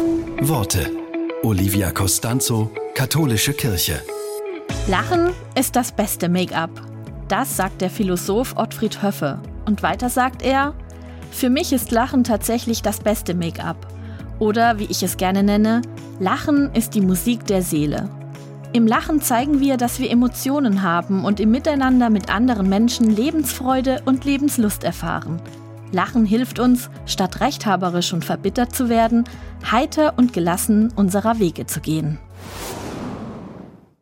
Worte. Olivia Costanzo, Katholische Kirche. Lachen ist das beste Make-up. Das sagt der Philosoph Ottfried Höffe. Und weiter sagt er, für mich ist Lachen tatsächlich das beste Make-up. Oder wie ich es gerne nenne, Lachen ist die Musik der Seele. Im Lachen zeigen wir, dass wir Emotionen haben und im Miteinander mit anderen Menschen Lebensfreude und Lebenslust erfahren. Lachen hilft uns, statt rechthaberisch und verbittert zu werden, heiter und gelassen unserer Wege zu gehen.